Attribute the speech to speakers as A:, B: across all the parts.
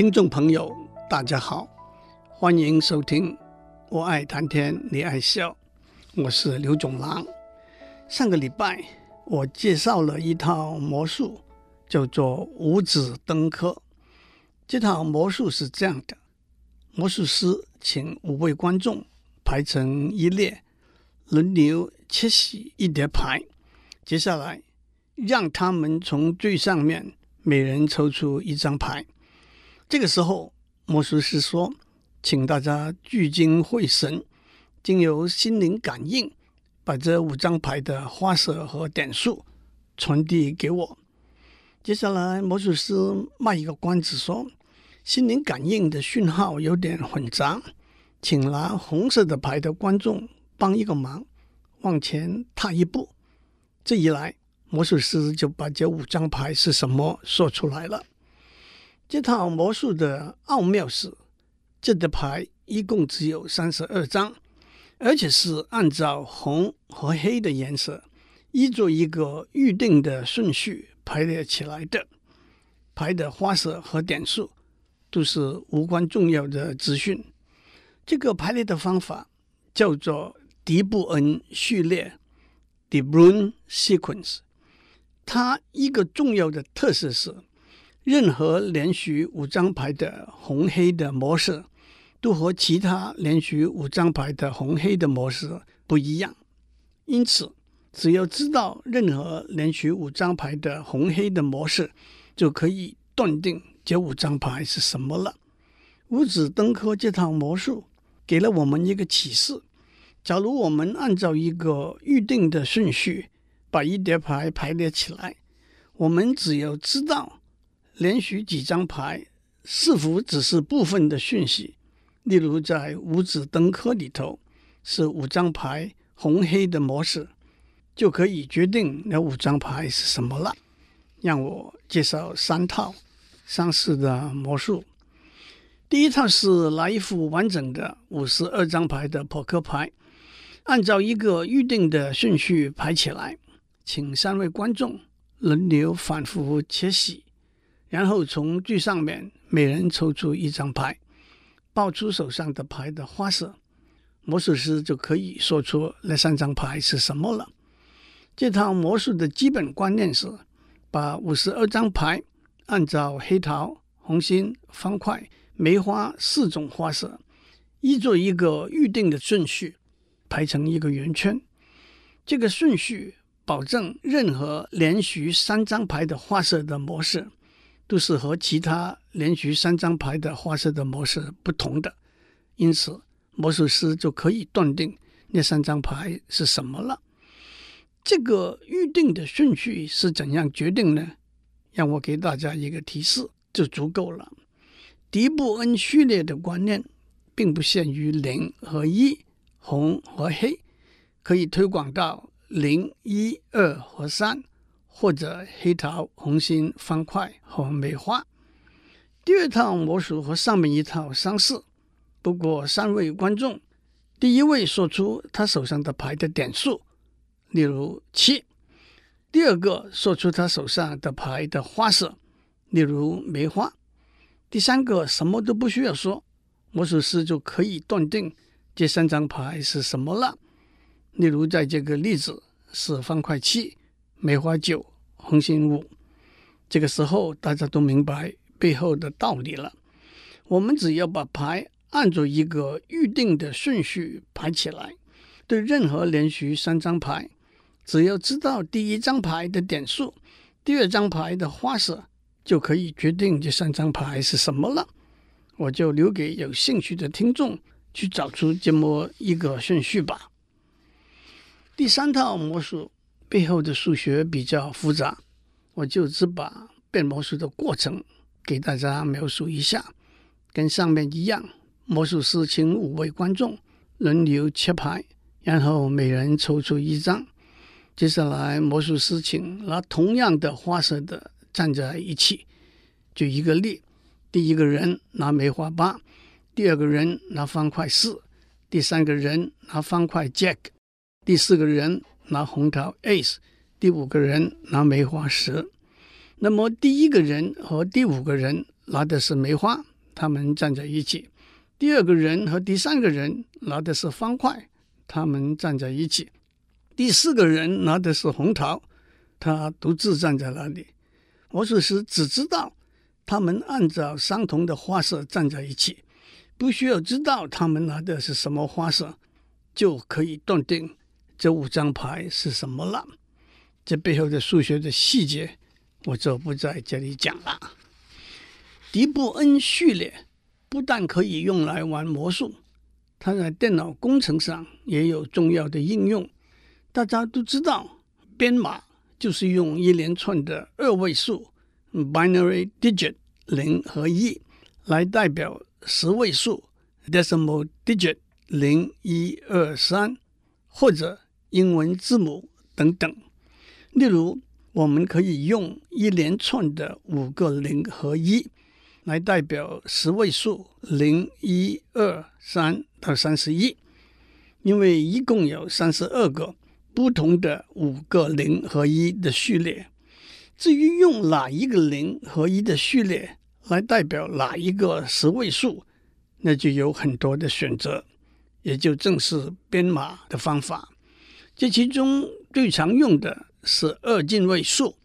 A: 听众朋友，大家好，欢迎收听《我爱谈天，你爱笑》，我是刘总郎。上个礼拜我介绍了一套魔术，叫做五指登科。这套魔术是这样的：魔术师请五位观众排成一列，轮流切洗一叠牌，接下来让他们从最上面每人抽出一张牌。这个时候，魔术师说：“请大家聚精会神，经由心灵感应，把这五张牌的花色和点数传递给我。”接下来，魔术师卖一个关子说：“心灵感应的讯号有点混杂，请拿红色的牌的观众帮一个忙，往前踏一步。”这一来，魔术师就把这五张牌是什么说出来了。这套魔术的奥妙是，这的牌一共只有三十二张，而且是按照红和黑的颜色，依着一个预定的顺序排列起来的。牌的花色和点数都是无关重要的资讯。这个排列的方法叫做迪布恩序列 （De Bruyn Sequence）。它一个重要的特色是。任何连续五张牌的红黑的模式，都和其他连续五张牌的红黑的模式不一样。因此，只要知道任何连续五张牌的红黑的模式，就可以断定这五张牌是什么了。五子登科这套魔术给了我们一个启示：假如我们按照一个预定的顺序把一叠牌排列起来，我们只要知道。连续几张牌似乎只是部分的讯息？例如，在五子登科里头是五张牌红黑的模式，就可以决定那五张牌是什么了。让我介绍三套上市的魔术。第一套是拿一副完整的五十二张牌的扑克牌，按照一个预定的顺序排起来，请三位观众轮流反复切洗。然后从最上面每人抽出一张牌，报出手上的牌的花色，魔术师就可以说出那三张牌是什么了。这套魔术的基本观念是，把五十二张牌按照黑桃、红心、方块、梅花四种花色，依着一个预定的顺序排成一个圆圈。这个顺序保证任何连续三张牌的花色的模式。都是和其他连续三张牌的花色的模式不同的，因此魔术师就可以断定那三张牌是什么了。这个预定的顺序是怎样决定呢？让我给大家一个提示就足够了。迪布恩序列的观念并不限于零和一、红和黑，可以推广到零、一、二和三。或者黑桃、红心、方块和梅花。第二套魔术和上面一套相似，不过三位观众，第一位说出他手上的牌的点数，例如七；第二个说出他手上的牌的花色，例如梅花；第三个什么都不需要说，魔术师就可以断定这三张牌是什么了。例如在这个例子是方块七。梅花九，红心五，这个时候大家都明白背后的道理了。我们只要把牌按照一个预定的顺序排起来，对任何连续三张牌，只要知道第一张牌的点数，第二张牌的花色，就可以决定这三张牌是什么了。我就留给有兴趣的听众去找出这么一个顺序吧。第三套魔术。背后的数学比较复杂，我就只把变魔术的过程给大家描述一下。跟上面一样，魔术师请五位观众轮流切牌，然后每人抽出一张。接下来，魔术师请拿同样的花色的站在一起。举一个例，第一个人拿梅花八，第二个人拿方块四，第三个人拿方块 Jack，第四个人。拿红桃 Ace，第五个人拿梅花十。那么第一个人和第五个人拿的是梅花，他们站在一起；第二个人和第三个人拿的是方块，他们站在一起；第四个人拿的是红桃，他独自站在那里。魔术师只知道他们按照相同的花色站在一起，不需要知道他们拿的是什么花色，就可以断定这五张牌是什么了。这背后的数学的细节，我就不在这里讲了。迪布恩序列不但可以用来玩魔术，它在电脑工程上也有重要的应用。大家都知道，编码就是用一连串的二位数 （binary digit） 零和一来代表十位数 （decimal digit） 零一二三，或者英文字母等等。例如，我们可以用一连串的五个零和一来代表十位数零、一、二、三到三十一，因为一共有三十二个不同的五个零和一的序列。至于用哪一个零和一的序列来代表哪一个十位数，那就有很多的选择，也就正是编码的方法。这其中最常用的。是二进位数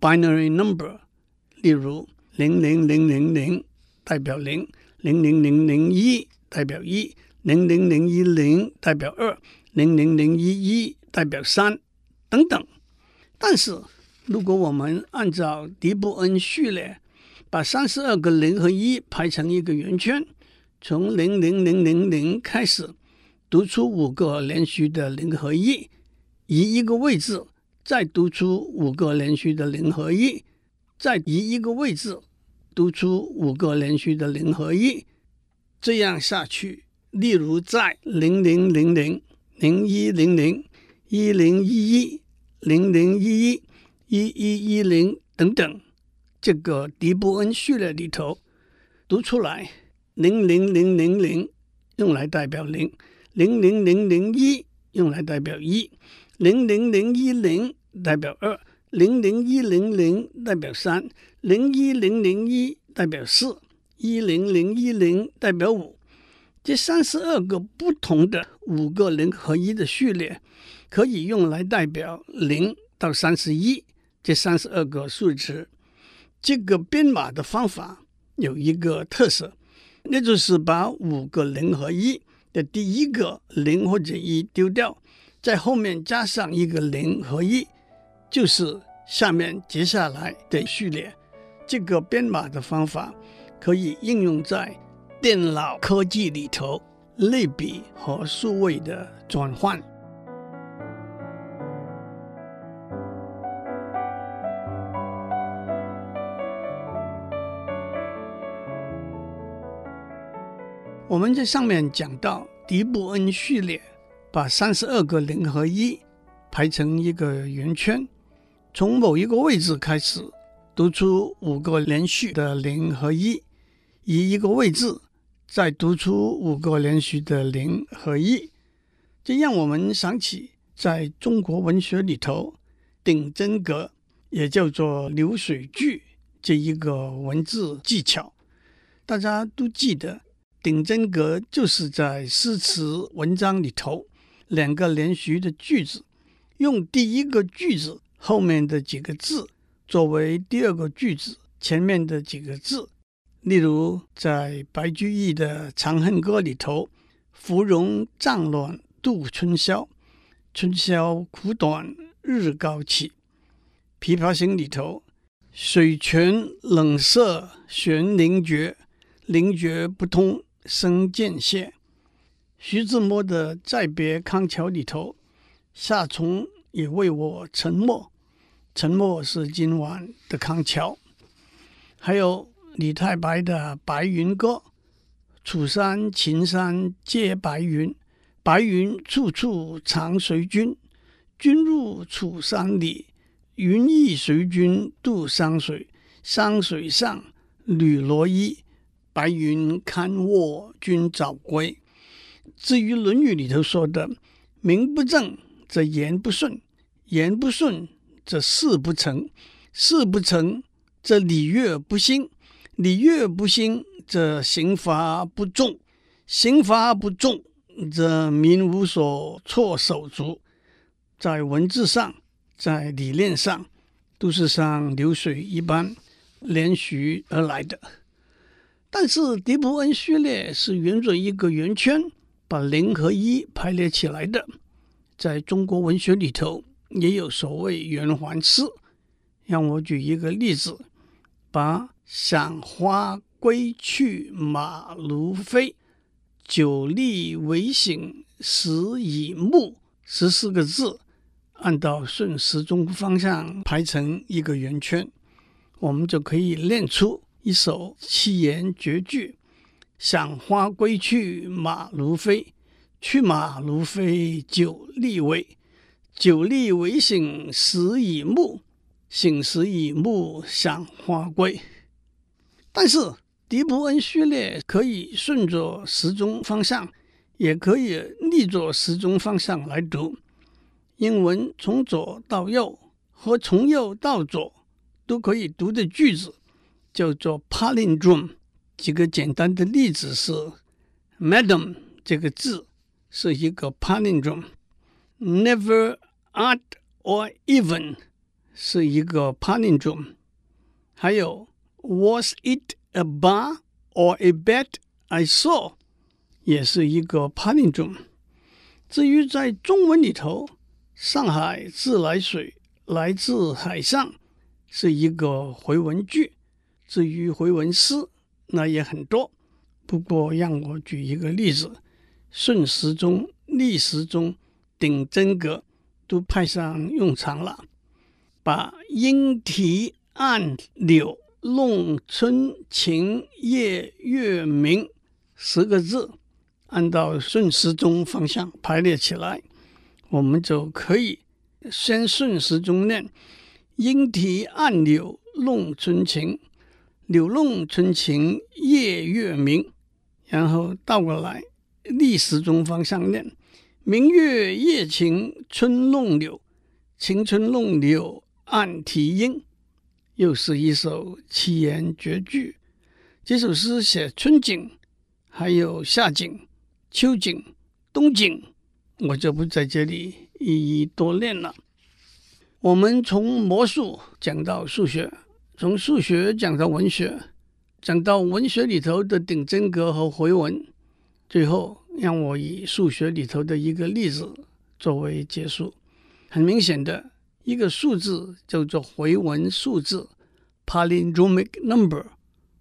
A: （binary number），例如零零零零零代表零，零零零零一代表一，零零零一零代表二，零零零一一代表三，等等。但是，如果我们按照迪布恩序列，把三十二个零和一排成一个圆圈，从零零零零零开始读出五个连续的零和一，移一个位置。再读出五个连续的零和一，再移一个位置，读出五个连续的零和一，这样下去。例如，在零零零零、零一零零、一零一一、零零一一、一一一零等等，这个迪布恩序列里头读出来，零零零零零用来代表零，零零零零一用来代表一，零零零一零。代表二，零零一零零代表三，零一零零一代表四，一零零一零代表五。这三十二个不同的五个零和一的序列，可以用来代表零到三十一这三十二个数值。这个编码的方法有一个特色，那就是把五个零和一的第一个零或者一丢掉，在后面加上一个零和一。就是下面接下来的序列，这个编码的方法可以应用在电脑科技里头，类比和数位的转换。我们在上面讲到迪布恩序列，把三十二个零和一排成一个圆圈。从某一个位置开始读出五个连续的零和一，以一个位置再读出五个连续的零和一，这让我们想起在中国文学里头，顶针格也叫做流水句这一个文字技巧。大家都记得，顶针格就是在诗词文章里头两个连续的句子，用第一个句子。后面的几个字作为第二个句子前面的几个字，例如在白居易的《长恨歌》里头，“芙蓉帐暖度春宵，春宵苦短日高起。”《琵琶行》里头，“水泉冷涩弦灵绝，凝绝不通声渐歇。”徐志摩的《再别康桥》里头，“夏虫也为我沉默。”沉默是今晚的康桥，还有李太白的《白云歌》：“楚山秦山皆白云，白云处处藏随君？君入楚山里，云亦随君渡山水。山水上，绿罗衣，白云看卧君早归。”至于《论语》里头说的：“名不正则言不顺，言不顺。”则事不成，事不成，则礼乐不兴；礼乐不兴，则刑罚不重；刑罚不重，则民无所措手足。在文字上，在理念上，都是像流水一般连续而来的。但是狄伯恩序列是沿着一个圆圈，把零和一排列起来的。在中国文学里头，也有所谓圆环诗。让我举一个例子：把“赏花归去马如飞，酒力维新时已暮”十四个字，按照顺时钟方向排成一个圆圈，我们就可以练出。一首七言绝句：“赏花归去马如飞，去马如飞酒力微。酒力微醒时已暮，醒时已暮赏花归。”但是迪伯恩序列可以顺着时钟方向，也可以逆着时钟方向来读。英文从左到右和从右到左都可以读的句子。叫做 palindrome。几个简单的例子是，Madam 这个字是一个 palindrome，Never, odd or even 是一个 palindrome，还有 Was it a bar or a bed I saw 也是一个 palindrome。至于在中文里头，上海自来水来自海上是一个回文句。至于回文诗，那也很多。不过，让我举一个例子：顺时钟、逆时钟、顶针格都派上用场了。把“莺啼暗柳弄春晴夜月明”十个字按照顺时钟方向排列起来，我们就可以先顺时钟念“莺啼暗柳弄春晴”。柳弄春晴夜月明，然后倒过来逆时钟方向念：明月夜晴春弄柳，晴春弄柳暗啼莺。又是一首七言绝句。这首诗写春景，还有夏景、秋景、冬景，我就不在这里一一多念了。我们从魔术讲到数学。从数学讲到文学，讲到文学里头的顶真格和回文，最后让我以数学里头的一个例子作为结束。很明显的一个数字叫做回文数字 （palindromic number）。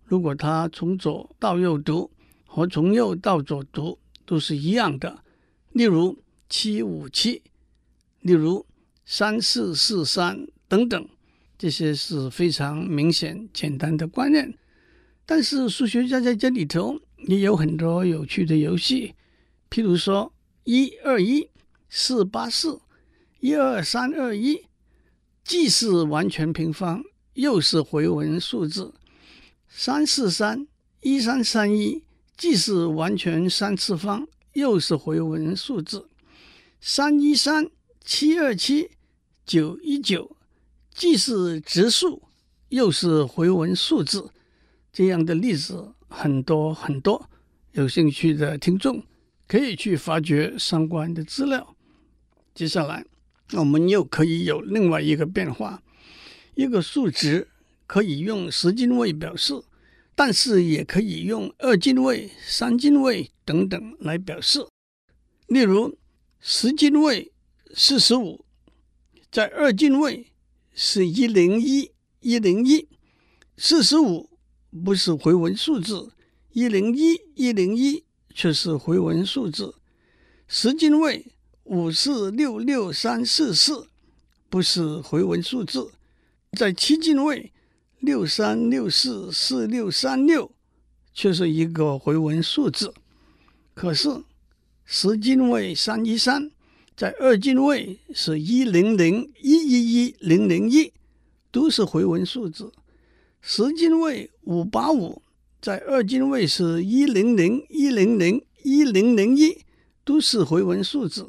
A: 如果它从左到右读和从右到左读都是一样的，例如七五七，例如三四四三等等。这些是非常明显、简单的观念，但是数学家在这里头也有很多有趣的游戏，譬如说一二一四八四一二三二一，既是完全平方，又是回文数字；三四三一三三一，既是完全三次方，又是回文数字；三一三七二七九一九。既是质数，又是回文数字，这样的例子很多很多。有兴趣的听众可以去发掘相关的资料。接下来，我们又可以有另外一个变化：一个数值可以用十进位表示，但是也可以用二进位、三进位等等来表示。例如，十进位四十五，在二进位。是一零一一零一，四十五不是回文数字，一零一一零一却是回文数字。十进位五四六六三四四不是回文数字，在七进位六三六四四六三六却是一个回文数字。可是十进位三一三。在二进位是一零零一一一零零一，都是回文数字。十进位五八五，在二进位是一零零一零零一零零一，都是回文数字。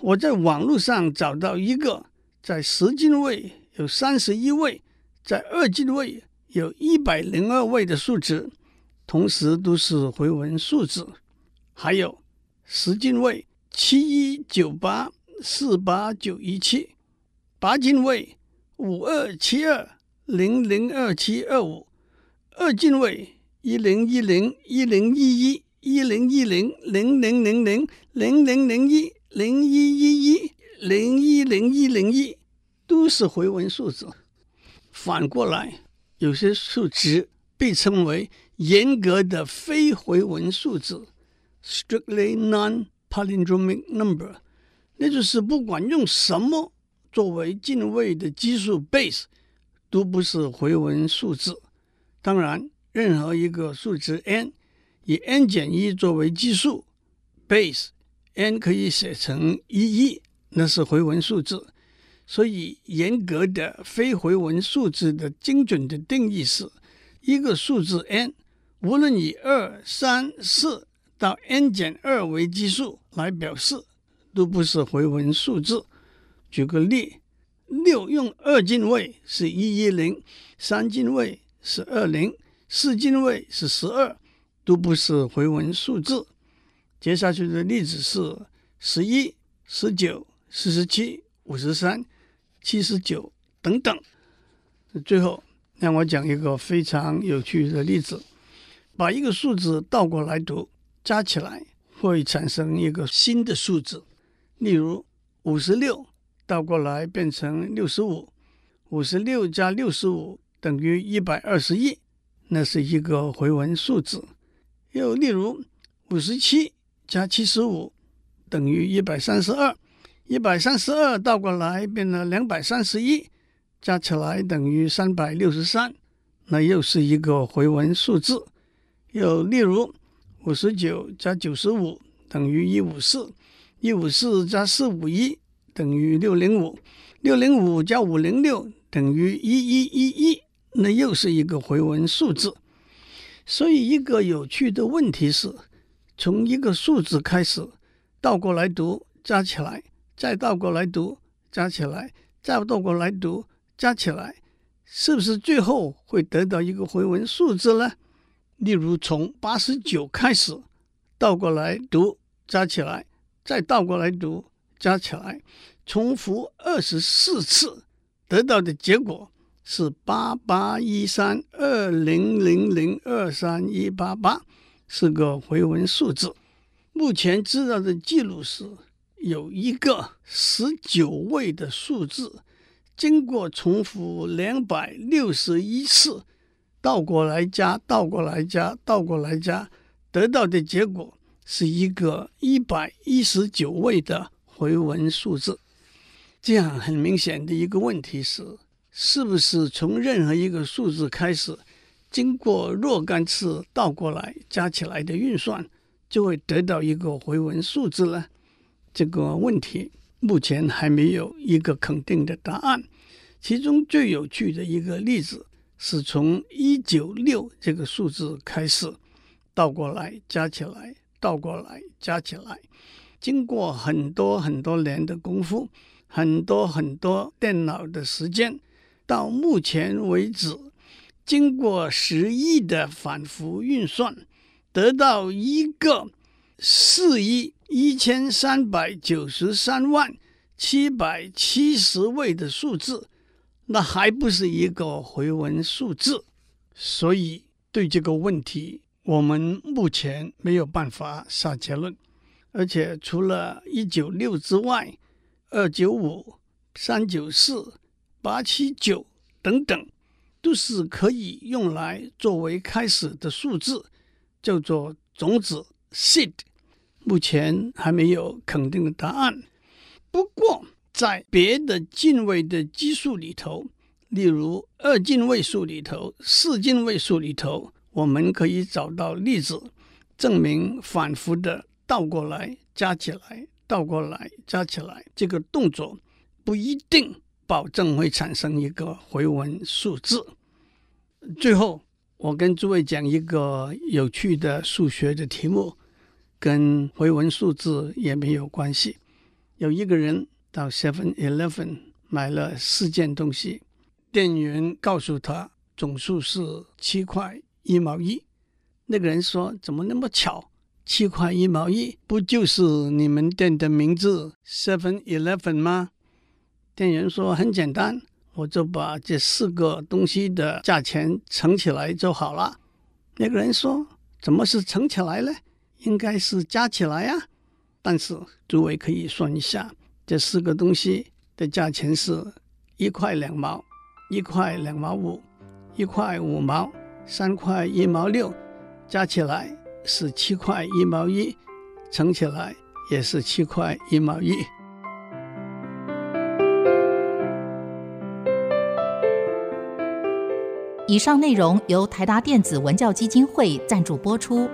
A: 我在网络上找到一个，在十进位有三十一位，在二进位有一百零二位的数值，同时都是回文数字。还有十进位七一九八四八九一七，八进位五二七二零零二七二五，二进位一零一零一零一一一零一零零零零零零零零一零一一一零一零一零一，都是回文数字。反过来，有些数值被称为严格的非回文数字。Strictly non） （palindromic number，那就是不管用什么作为进位的基数 base，都不是回文数字。当然，任何一个数值 n 以 n 减一作为基数 base，n 可以写成一一，那是回文数字。所以，严格的非回文数字的精准的定义是：一个数字 n，无论以二、三、四。到 n 减二为基数来表示，都不是回文数字。举个例，六用二进位是一一零，三进位是二零，四进位是十二，都不是回文数字。接下去的例子是十一、十九、四十七、五十三、七十九等等。最后，让我讲一个非常有趣的例子：把一个数字倒过来读。加起来会产生一个新的数字，例如五十六倒过来变成六十五，五十六加六十五等于一百二十一，那是一个回文数字。又例如五十七加七十五等于一百三十二，一百三十二倒过来变了两百三十一，加起来等于三百六十三，那又是一个回文数字。又例如。五十九加九十五等于一五四，一五四加四五一等于六零五，六零五加五零六等于一一一一，那又是一个回文数字。所以，一个有趣的问题是：从一个数字开始，倒过来读，加起来，再倒过来读，加起来，再倒过来读，加起来，是不是最后会得到一个回文数字呢？例如，从八十九开始倒过来读，加起来，再倒过来读，加起来，重复二十四次，得到的结果是八八一三二零零零二三一八八，是个回文数字。目前知道的记录是，有一个十九位的数字，经过重复两百六十一次。倒过来加，倒过来加，倒过来加，得到的结果是一个一百一十九位的回文数字。这样很明显的一个问题是，是不是从任何一个数字开始，经过若干次倒过来加起来的运算，就会得到一个回文数字呢？这个问题目前还没有一个肯定的答案。其中最有趣的一个例子。是从一九六这个数字开始倒过来加起来，倒过来加起来，经过很多很多年的功夫，很多很多电脑的时间，到目前为止，经过十亿的反复运算，得到一个四亿一千三百九十三万七百七十位的数字。那还不是一个回文数字，所以对这个问题，我们目前没有办法下结论。而且除了一九六之外，二九五、三九四、八七九等等，都是可以用来作为开始的数字，叫做种子 seed。目前还没有肯定的答案。不过，在别的进位的基数里头，例如二进位数里头、四进位数里头，我们可以找到例子，证明反复的倒过来加起来、倒过来加起来这个动作不一定保证会产生一个回文数字。最后，我跟诸位讲一个有趣的数学的题目，跟回文数字也没有关系。有一个人。到 Seven Eleven 买了四件东西，店员告诉他总数是七块一毛一。那个人说：“怎么那么巧？七块一毛一，不就是你们店的名字 Seven Eleven 吗？”店员说：“很简单，我就把这四个东西的价钱乘起来就好了。”那个人说：“怎么是乘起来呢？应该是加起来呀。”但是诸位可以算一下，这四个东西的价钱是一块两毛，一块两毛五，一块五毛，三块一毛六，加起来是七块一毛一，乘起来也是七块一毛一。
B: 以上内容由台达电子文教基金会赞助播出。